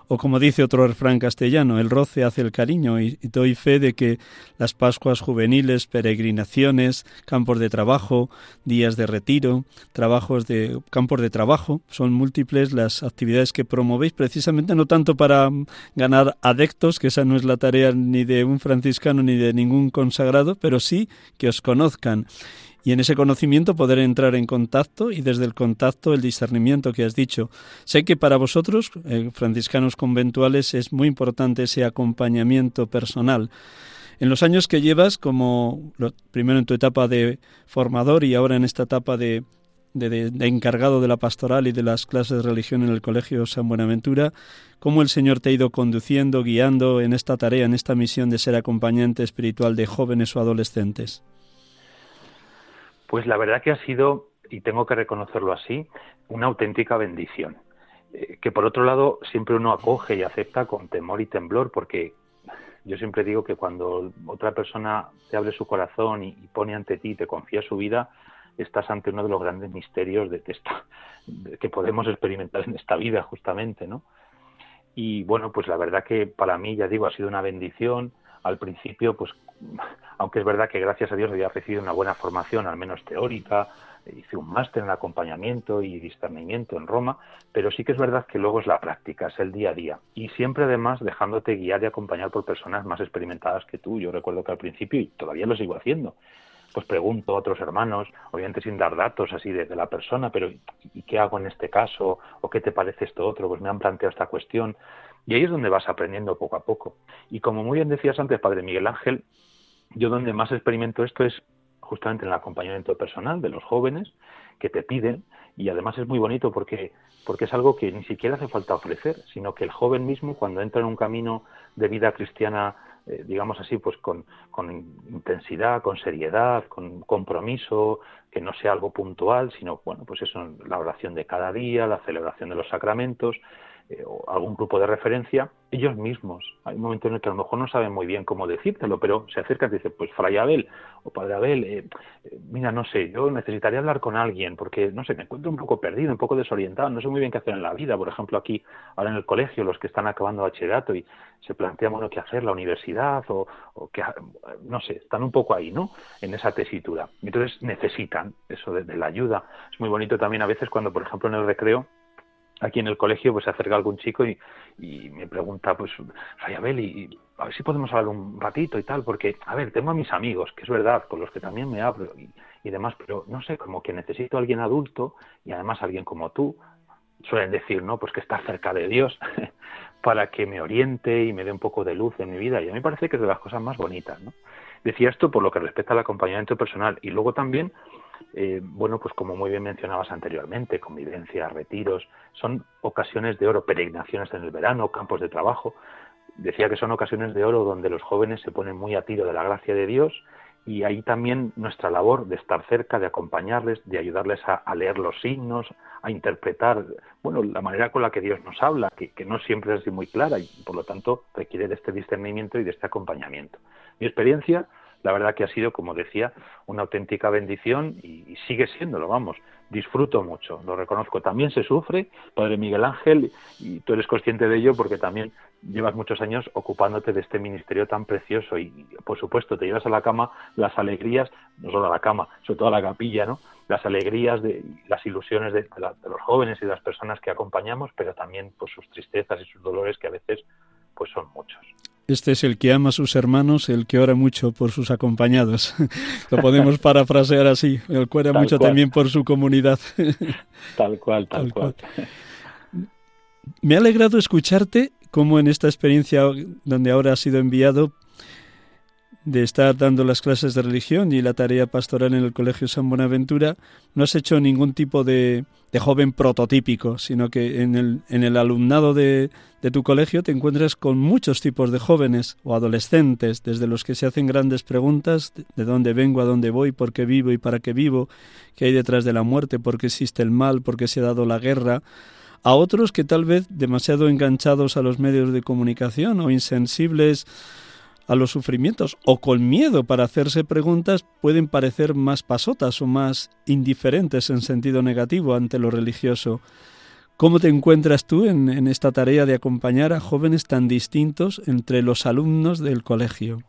O como dice otro refrán castellano, el roce hace el cariño y, doy fe de que las Pascuas juveniles, peregrinaciones, campos de trabajo, días de retiro, trabajos de campos de trabajo, son múltiples las actividades que promovéis precisamente no tanto para ganar adeptos, que esa no es la tarea ni de un franciscano ni de ningún consagrado, pero sí que os conozcan y en ese conocimiento poder entrar en contacto y desde el contacto el discernimiento que has dicho. Sé que para vosotros, eh, franciscanos conventuales, es muy importante ese acompañamiento personal. En los años que llevas, como primero en tu etapa de formador y ahora en esta etapa de, de, encargado de la pastoral y de las clases de religión en el Colegio San Buenaventura, cómo el Señor te ha ido conduciendo, guiando en esta tarea, en esta misión de ser acompañante espiritual de jóvenes o adolescentes. Pues la verdad que ha sido, y tengo que reconocerlo así, una auténtica bendición. Eh, que por otro lado siempre uno acoge y acepta con temor y temblor, porque yo siempre digo que cuando otra persona te abre su corazón y, pone ante ti y te confía su vida, estás ante uno de los grandes misterios de que, que podemos experimentar en esta vida, justamente, ¿no? Y bueno, pues la verdad que para mí, ya digo, ha sido una bendición. Al principio, pues aunque es verdad que gracias a Dios había recibido una buena formación, al menos teórica, hice un máster en acompañamiento y discernimiento en Roma, pero sí que es verdad que luego es la práctica, es el día a día. Y siempre además dejándote guiar y acompañar por personas más experimentadas que tú. Yo recuerdo que al principio, y todavía lo sigo haciendo, pues pregunto a otros hermanos, obviamente sin dar datos así de, la persona, pero ¿y qué hago en este caso? ¿O qué te parece esto otro? Pues me han planteado esta cuestión. Y ahí es donde vas aprendiendo poco a poco. Y como muy bien decías antes, Padre Miguel Ángel, yo donde más experimento esto es justamente en el acompañamiento personal de los jóvenes que te piden y además es muy bonito porque porque es algo que ni siquiera hace falta ofrecer, sino que el joven mismo cuando entra en un camino de vida cristiana, eh, digamos así, pues con, con intensidad, con seriedad, con compromiso, que no sea algo puntual, sino bueno, pues eso, la oración de cada día, la celebración de los sacramentos, eh, o algún grupo de referencia, ellos mismos. Hay un momento en el que a lo mejor no saben muy bien cómo decírtelo, pero se acercan y dicen, pues Fray Abel o Padre Abel, eh, eh, mira, no sé, yo necesitaría hablar con alguien porque, no sé, me encuentro un poco perdido, un poco desorientado, no sé muy bien qué hacer en la vida. Por ejemplo, aquí, ahora en el colegio, los que están acabando bachillerato y se plantean, bueno, qué hacer, la universidad o, o que, no sé, están un poco ahí, ¿no? En esa tesitura. Entonces necesitan eso de la ayuda. Es muy bonito también a veces cuando, por ejemplo, en el recreo, aquí en el colegio pues se acerca algún chico y, me pregunta pues Abel y, a ver si podemos hablar un ratito y tal porque a ver tengo a mis amigos que es verdad con los que también me hablo y, y demás pero no sé como que necesito a alguien adulto y además alguien como tú suelen decir no pues que está cerca de Dios para que me oriente y me dé un poco de luz en mi vida y a mí parece que es de las cosas más bonitas no decía esto por lo que respecta al acompañamiento personal y luego también eh, bueno, pues como muy bien mencionabas anteriormente, convivencias, retiros, son ocasiones de oro, peregrinaciones en el verano, campos de trabajo. Decía que son ocasiones de oro donde los jóvenes se ponen muy a tiro de la gracia de Dios y ahí también nuestra labor de estar cerca, de acompañarles, de ayudarles a, leer los signos, a interpretar, bueno, la manera con la que Dios nos habla, que, que, no siempre es así muy clara y por lo tanto requiere de este discernimiento y de este acompañamiento. Mi experiencia la verdad que ha sido, como decía, una auténtica bendición y, sigue siéndolo, vamos, disfruto mucho, lo reconozco. También se sufre, Padre Miguel Ángel, y tú eres consciente de ello porque también llevas muchos años ocupándote de este ministerio tan precioso y, por supuesto, te llevas a la cama las alegrías, no solo a la cama, sobre todo a la capilla, ¿no? Las alegrías, de, las ilusiones de, los jóvenes y de las personas que acompañamos, pero también pues, sus tristezas y sus dolores que a veces pues son muchos. Este es el que ama a sus hermanos, el que ora mucho por sus acompañados. Lo podemos parafrasear así. El que ora mucho también por su comunidad. Tal cual, tal, cual. Me ha alegrado escucharte cómo en esta experiencia donde ahora has sido enviado de estar dando las clases de religión y la tarea pastoral en el Colegio San Buenaventura, no has hecho ningún tipo de, de joven prototípico, sino que en el, en el alumnado de, de, tu colegio te encuentras con muchos tipos de jóvenes o adolescentes, desde los que se hacen grandes preguntas de dónde vengo, a dónde voy, por qué vivo y para qué vivo, qué hay detrás de la muerte, por qué existe el mal, por qué se ha dado la guerra, a otros que tal vez demasiado enganchados a los medios de comunicación o insensibles a los sufrimientos o con miedo para hacerse preguntas pueden parecer más pasotas o más indiferentes en sentido negativo ante lo religioso. ¿Cómo te encuentras tú en, en esta tarea de acompañar a jóvenes tan distintos entre los alumnos del colegio?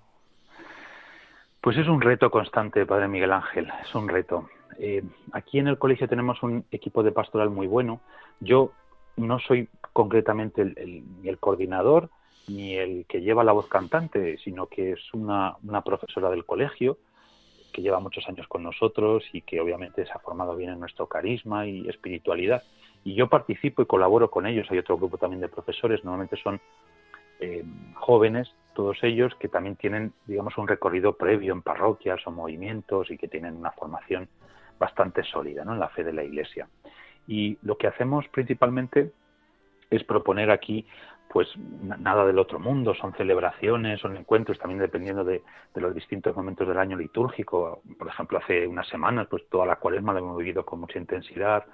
Pues es un reto constante, Padre Miguel Ángel, es un reto. Eh, aquí en el colegio tenemos un equipo de pastoral muy bueno. Yo no soy concretamente el, el, el coordinador, ni el que lleva la voz cantante, sino que es una, profesora del colegio que lleva muchos años con nosotros y que obviamente se ha formado bien en nuestro carisma y espiritualidad. Y yo participo y colaboro con ellos. Hay otro grupo también de profesores, normalmente son eh, jóvenes, todos ellos que también tienen, digamos, un recorrido previo en parroquias o movimientos y que tienen una formación bastante sólida ¿no? en la fe de la Iglesia. Y lo que hacemos principalmente es proponer aquí pues nada del otro mundo, son celebraciones, son encuentros, también dependiendo de, los distintos momentos del año litúrgico. Por ejemplo, hace unas semanas, pues toda la cuaresma la hemos vivido con mucha intensidad.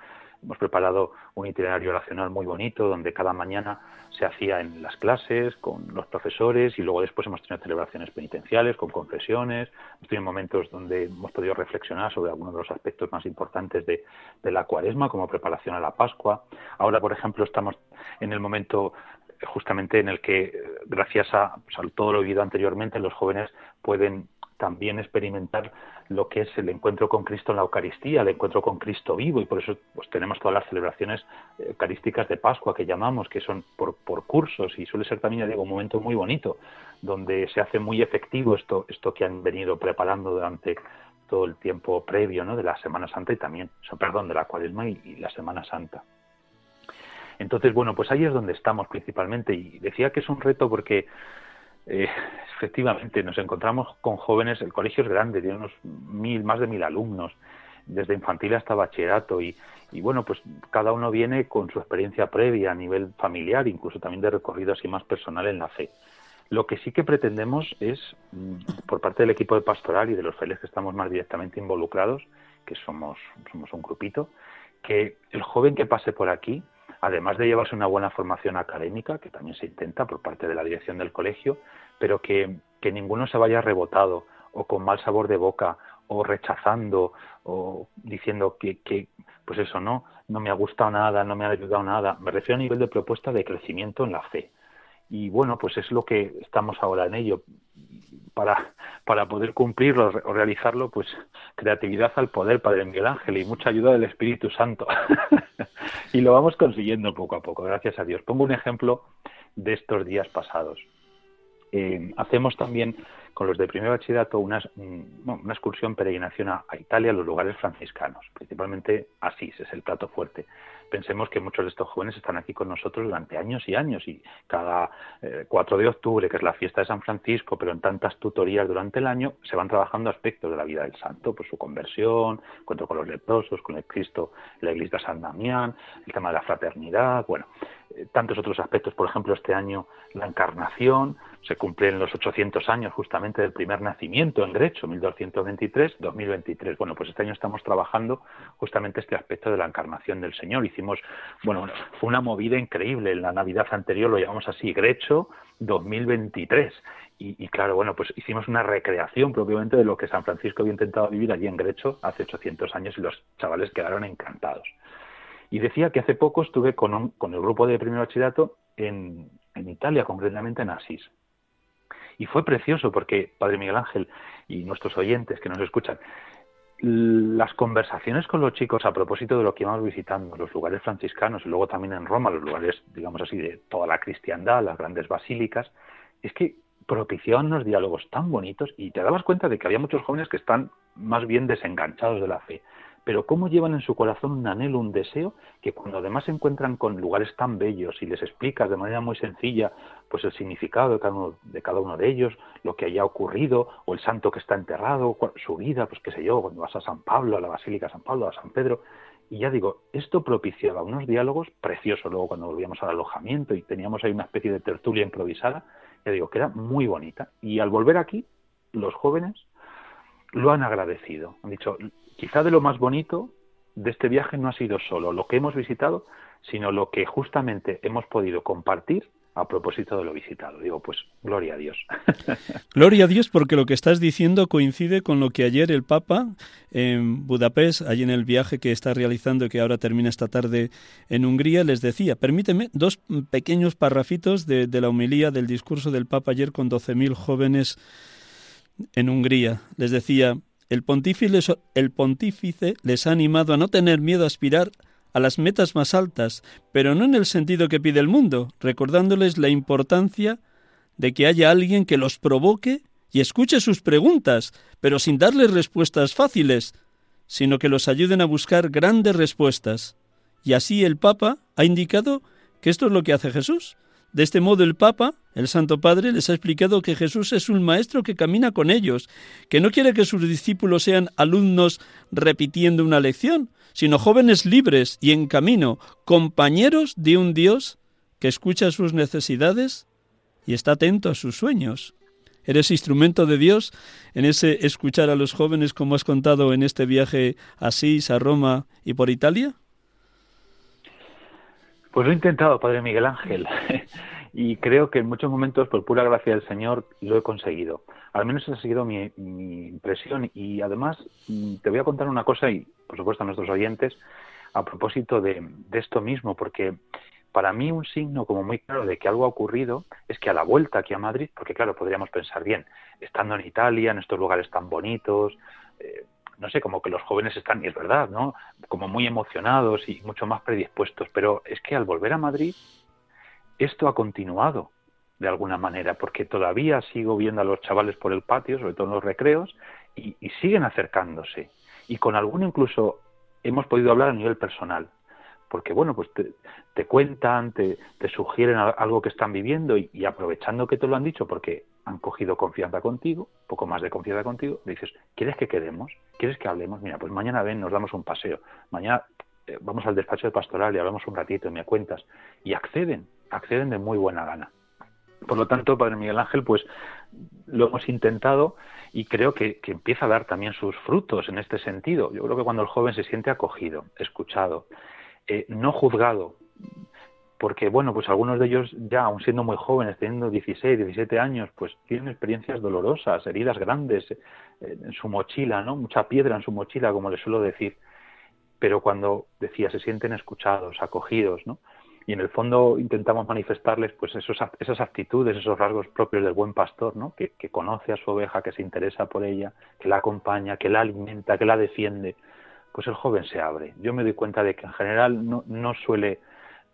Hemos preparado un itinerario oracional muy bonito, donde cada mañana se hacía en las clases con los profesores y luego después hemos tenido celebraciones penitenciales con confesiones. Hemos tenido momentos donde hemos podido reflexionar sobre algunos de los aspectos más importantes de, de la cuaresma, como preparación a la Pascua. Ahora, por ejemplo, estamos en el momento justamente en el que, gracias pues, a, todo lo vivido anteriormente, los jóvenes pueden también experimentar lo que es el encuentro con Cristo en la Eucaristía, el encuentro con Cristo vivo, y por eso pues, tenemos todas las celebraciones eucarísticas de Pascua que llamamos, que son por, por cursos, y suele ser también, ya digo, un momento muy bonito, donde se hace muy efectivo esto, esto que han venido preparando durante todo el tiempo previo ¿no? de la Semana Santa y también, perdón, de la Cuaresma y la Semana Santa. Entonces, bueno, pues ahí es donde estamos principalmente. Y decía que es un reto porque eh, efectivamente nos encontramos con jóvenes, el colegio es grande, tiene unos mil, más de mil alumnos, desde infantil hasta bachillerato y, y bueno, pues cada uno viene con su experiencia previa a nivel familiar, incluso también de recorrido así más personal en la fe. Lo que sí que pretendemos es, mm, por parte del equipo de pastoral y de los fieles que estamos más directamente involucrados, que somos, somos un grupito, que el joven que pase por aquí además de llevarse una buena formación académica, que también se intenta por parte de la dirección del colegio, pero que, que ninguno se vaya rebotado o con mal sabor de boca o rechazando o diciendo que, que, pues eso no no me ha gustado nada no me ha ayudado nada. Me refiero a nivel de propuesta de crecimiento en la fe y bueno pues es lo que estamos ahora en ello. Para para poder cumplirlo o realizarlo pues creatividad al poder Padre Miguel Ángel y mucha ayuda del Espíritu Santo. Y lo vamos consiguiendo poco a poco gracias a Dios. Pongo un ejemplo de estos días pasados. Eh, hacemos también con los de primer bachillerato una, mm, una excursión peregrinación a, Italia, a los lugares franciscanos, principalmente Asís, es el plato fuerte. Pensemos que muchos de estos jóvenes están aquí con nosotros durante años y años y cada 4 eh, de octubre, que es la fiesta de San Francisco, pero en tantas tutorías durante el año, se van trabajando aspectos de la vida del santo, pues su conversión, encuentro con los leprosos, con el Cristo, la iglesia San Damián, el tema de la fraternidad, bueno, eh, tantos otros aspectos, por ejemplo, este año la encarnación, se cumplen los 800 años justamente del primer nacimiento en Grecho, 1223-2023. Bueno, pues este año estamos trabajando justamente este aspecto de la encarnación del Señor. Hicimos, bueno, fue una movida increíble. En la Navidad anterior lo llamamos así, Grecho 2023. Y, claro, bueno, pues hicimos una recreación propiamente de lo que San Francisco había intentado vivir allí en Grecho hace 800 años y los chavales quedaron encantados. Y decía que hace poco estuve con, con el grupo de primer bachillerato en, en Italia, concretamente en Asís. Y fue precioso porque, Padre Miguel Ángel y nuestros oyentes que nos escuchan, las conversaciones con los chicos a propósito de lo que íbamos visitando, los lugares franciscanos y luego también en Roma, los lugares, digamos así, de toda la cristiandad, las grandes basílicas, es que propiciaban unos diálogos tan bonitos y te dabas cuenta de que había muchos jóvenes que están más bien desenganchados de la fe pero cómo llevan en su corazón un anhelo, un deseo, que cuando además se encuentran con lugares tan bellos y les explicas de manera muy sencilla pues el significado de cada uno de, cada uno de ellos, lo que haya ocurrido, o el santo que está enterrado, su vida, pues qué sé yo, cuando vas a San Pablo, a la Basílica de San Pablo, a San Pedro, y ya digo, esto propiciaba unos diálogos preciosos luego cuando volvíamos al alojamiento y teníamos ahí una especie de tertulia improvisada, ya digo, que era muy bonita. Y al volver aquí, los jóvenes lo han agradecido. Han dicho, quizá de lo más bonito de este viaje no ha sido solo lo que hemos visitado, sino lo que justamente hemos podido compartir a propósito de lo visitado. Digo, pues gloria a Dios. Gloria a Dios porque lo que estás diciendo coincide con lo que ayer el Papa en Budapest, allí en el viaje que está realizando y que ahora termina esta tarde en Hungría, les decía. Permíteme dos pequeños parrafitos de, de la homilía del discurso del Papa ayer con 12.000 jóvenes en Hungría. Les decía, el pontífice, les, ha animado a no tener miedo a aspirar a las metas más altas, pero no en el sentido que pide el mundo, recordándoles la importancia de que haya alguien que los provoque y escuche sus preguntas, pero sin darles respuestas fáciles, sino que los ayuden a buscar grandes respuestas. Y así el Papa ha indicado que esto es lo que hace Jesús. De este modo el Papa, el Santo Padre, les ha explicado que Jesús es un maestro que camina con ellos, que no quiere que sus discípulos sean alumnos repitiendo una lección, sino jóvenes libres y en camino, compañeros de un Dios que escucha sus necesidades y está atento a sus sueños. ¿Eres instrumento de Dios en ese escuchar a los jóvenes como has contado en este viaje a Asís, a Roma y por Italia? Pues lo he intentado, Padre Miguel Ángel, y creo que en muchos momentos, por pura gracia del Señor, lo he conseguido. Al menos esa ha sido mi, impresión. Y además, mm, te voy a contar una cosa, y por supuesto a nuestros oyentes, a propósito de, esto mismo, porque para mí un signo como muy claro de que algo ha ocurrido es que a la vuelta aquí a Madrid, porque claro, podríamos pensar bien, estando en Italia, en estos lugares tan bonitos, eh, no sé, como que los jóvenes están, y es verdad, ¿no? Como muy emocionados y mucho más predispuestos, pero es que al volver a Madrid, esto ha continuado de alguna manera, porque todavía sigo viendo a los chavales por el patio, sobre todo en los recreos, y, siguen acercándose. Y con alguno incluso hemos podido hablar a nivel personal, porque bueno, pues te, cuentan, te, sugieren algo que están viviendo y, aprovechando que te lo han dicho, porque han cogido confianza contigo, poco más de confianza contigo, le dices, ¿quieres que quedemos? ¿Quieres que hablemos? Mira, pues mañana ven, nos damos un paseo. Mañana eh, vamos al despacho de pastoral y hablamos un ratito y me cuentas. Y acceden, acceden de muy buena gana. Por lo tanto, Padre Miguel Ángel, pues lo hemos intentado y creo que, empieza a dar también sus frutos en este sentido. Yo creo que cuando el joven se siente acogido, escuchado, eh, no juzgado, porque bueno, pues algunos de ellos ya, aun siendo muy jóvenes, teniendo 16, 17 años, pues tienen experiencias dolorosas, heridas grandes eh, en su mochila, ¿no? Mucha piedra en su mochila, como les suelo decir. Pero cuando decía, se sienten escuchados, acogidos, ¿no? Y en el fondo intentamos manifestarles pues esos, esas actitudes, esos rasgos propios del buen pastor, ¿no? Que, que conoce a su oveja, que se interesa por ella, que la acompaña, que la alimenta, que la defiende. Pues el joven se abre. Yo me doy cuenta de que en general no, no suele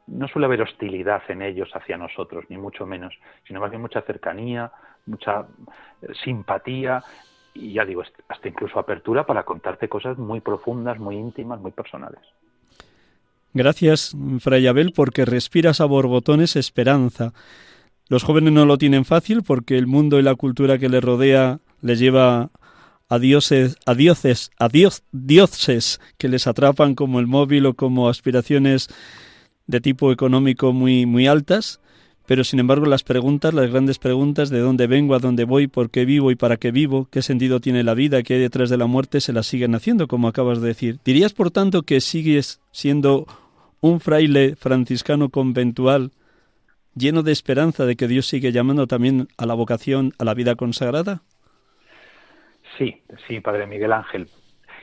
no suele haber hostilidad en ellos hacia nosotros, ni mucho menos, sino más bien mucha cercanía, mucha eh, simpatía y ya digo, hasta incluso apertura para contarte cosas muy profundas, muy íntimas, muy personales. Gracias, Fray Abel, porque respiras a borbotones esperanza. Los jóvenes no lo tienen fácil porque el mundo y la cultura que les rodea les lleva a dioses, a dioses, a dioses que les atrapan como el móvil o como aspiraciones de tipo económico muy, muy altas, pero sin embargo las preguntas, las grandes preguntas de dónde vengo, a dónde voy, por qué vivo y para qué vivo, qué sentido tiene la vida, qué hay detrás de la muerte, se las siguen haciendo, como acabas de decir. ¿Dirías, por tanto, que sigues siendo un fraile franciscano conventual lleno de esperanza de que Dios sigue llamando también a la vocación, a la vida consagrada? Sí, sí, Padre Miguel Ángel.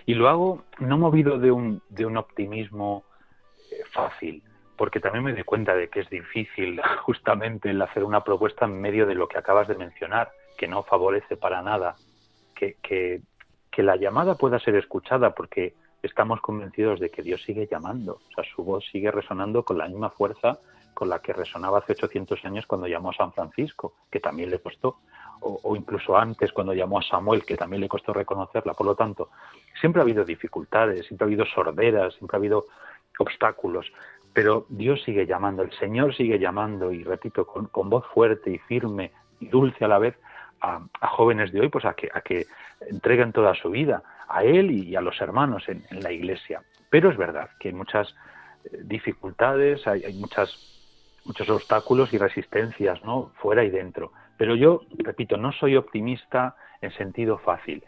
Y lo hago no movido de un, de un optimismo eh, fácil, porque también me doy cuenta de que es difícil justamente el hacer una propuesta en medio de lo que acabas de mencionar, que no favorece para nada que, que, que la llamada pueda ser escuchada, porque estamos convencidos de que Dios sigue llamando, o sea, su voz sigue resonando con la misma fuerza con la que resonaba hace 800 años cuando llamó a San Francisco, que también le costó, o, o, incluso antes cuando llamó a Samuel, que también le costó reconocerla. Por lo tanto, siempre ha habido dificultades, siempre ha habido sorderas, siempre ha habido obstáculos, pero Dios sigue llamando, el Señor sigue llamando, y repito, con, con voz fuerte y firme y dulce a la vez, a, jóvenes de hoy, pues a que, a que entreguen toda su vida a Él y a los hermanos en, en la Iglesia. Pero es verdad que hay muchas eh, dificultades, hay, hay muchas muchos obstáculos y resistencias, ¿no? Fuera y dentro. Pero yo, repito, no soy optimista en sentido fácil,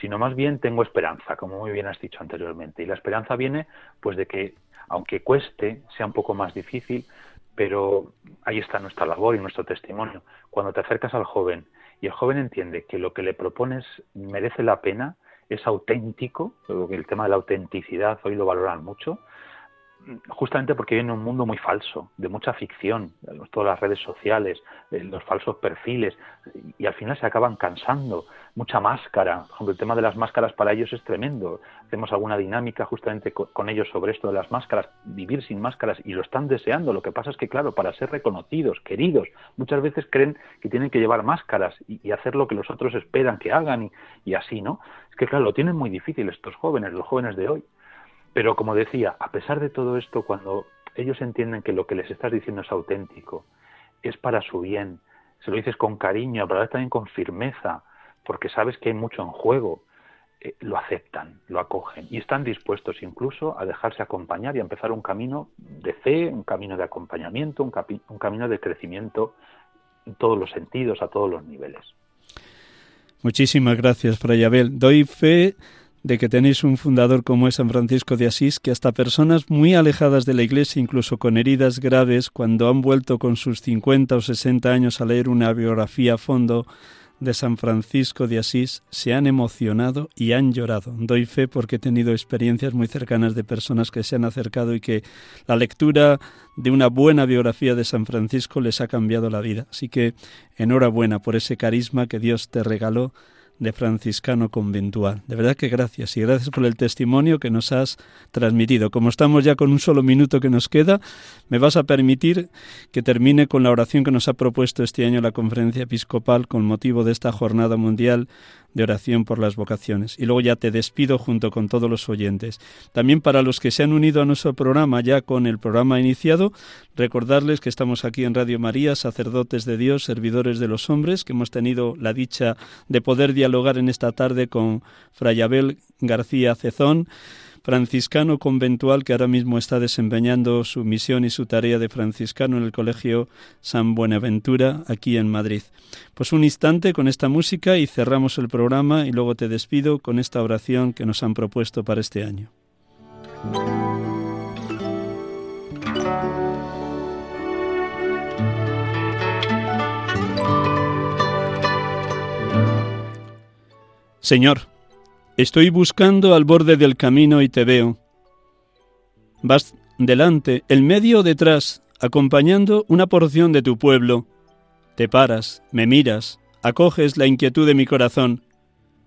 sino más bien tengo esperanza, como muy bien has dicho anteriormente. Y la esperanza viene, pues, de que aunque cueste, sea un poco más difícil, pero ahí está nuestra labor y nuestro testimonio. Cuando te acercas al joven y el joven entiende que lo que le propones merece la pena, es auténtico, el tema de la autenticidad hoy lo valoran mucho, justamente porque viene un mundo muy falso, de mucha ficción, todas las redes sociales, los falsos perfiles, y al final se acaban cansando, mucha máscara, por ejemplo, el tema de las máscaras para ellos es tremendo, hacemos alguna dinámica justamente con ellos sobre esto de las máscaras, vivir sin máscaras, y lo están deseando, lo que pasa es que, claro, para ser reconocidos, queridos, muchas veces creen que tienen que llevar máscaras y, hacer lo que los otros esperan que hagan y así, ¿no? Es que, claro, lo tienen muy difícil estos jóvenes, los jóvenes de hoy. Pero como decía, a pesar de todo esto, cuando ellos entienden que lo que les estás diciendo es auténtico, es para su bien, se lo dices con cariño, pero también con firmeza, porque sabes que hay mucho en juego, eh, lo aceptan, lo acogen y están dispuestos incluso a dejarse acompañar y a empezar un camino de fe, un camino de acompañamiento, un, un camino de crecimiento en todos los sentidos, a todos los niveles. Muchísimas gracias, Fray Abel. Doy fe de que tenéis un fundador como es San Francisco de Asís, que hasta personas muy alejadas de la Iglesia, incluso con heridas graves, cuando han vuelto con sus 50 o 60 años a leer una biografía a fondo de San Francisco de Asís, se han emocionado y han llorado. Doy fe porque he tenido experiencias muy cercanas de personas que se han acercado y que la lectura de una buena biografía de San Francisco les ha cambiado la vida. Así que enhorabuena por ese carisma que Dios te regaló de franciscano conventual. De verdad que gracias y gracias por el testimonio que nos has transmitido. Como estamos ya con un solo minuto que nos queda, me vas a permitir que termine con la oración que nos ha propuesto este año la Conferencia Episcopal con motivo de esta Jornada Mundial de oración por las vocaciones. Y luego ya te despido junto con todos los oyentes. También para los que se han unido a nuestro programa ya con el programa iniciado, recordarles que estamos aquí en Radio María, sacerdotes de Dios, servidores de los hombres, que hemos tenido la dicha de poder dialogar en esta tarde con Fray Abel García Cezón franciscano conventual que ahora mismo está desempeñando su misión y su tarea de franciscano en el Colegio San Buenaventura, aquí en Madrid. Pues un instante con esta música y cerramos el programa y luego te despido con esta oración que nos han propuesto para este año. Señor, estoy buscando al borde del camino y te veo. Vas delante, en medio detrás, acompañando una porción de tu pueblo. Te paras, me miras, acoges la inquietud de mi corazón.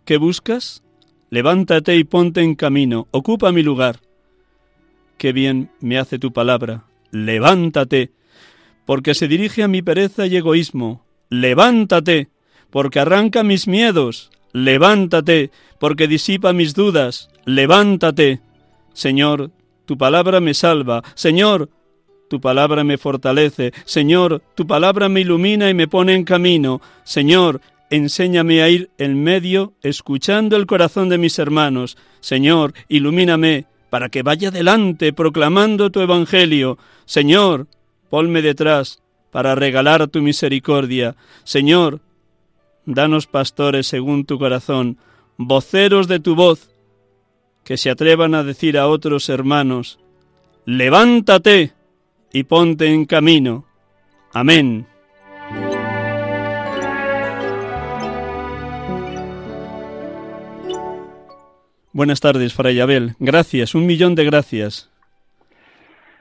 ¿Qué buscas? Levántate y ponte en camino, ocupa mi lugar. Qué bien me hace tu palabra. Levántate, porque se dirige a mi pereza y egoísmo. Levántate, porque arranca mis miedos. Levántate, porque disipa mis dudas. Levántate. Señor, tu palabra me salva. Señor, tu palabra me fortalece. Señor, tu palabra me ilumina y me pone en camino. Señor, enséñame a ir en medio, escuchando el corazón de mis hermanos. Señor, ilumíname para que vaya delante proclamando tu evangelio. Señor, ponme detrás para regalar tu misericordia. Señor, danos pastores según tu corazón, voceros de tu voz, que se atrevan a decir a otros hermanos, levántate y ponte en camino. Amén. Buenas tardes, Fray Abel. Gracias, un millón de gracias.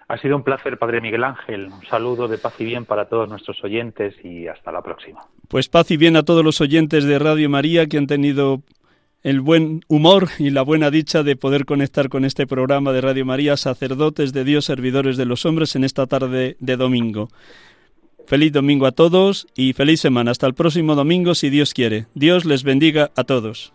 Ha sido un placer, Padre Miguel Ángel. Un saludo de paz y bien para todos nuestros oyentes y hasta la próxima. Pues paz y bien a todos los oyentes de Radio María que han tenido el buen humor y la buena dicha de poder conectar con este programa de Radio María, sacerdotes de Dios, servidores de los hombres, en esta tarde de domingo. Feliz domingo a todos y feliz semana. Hasta el próximo domingo, si Dios quiere. Dios les bendiga a todos.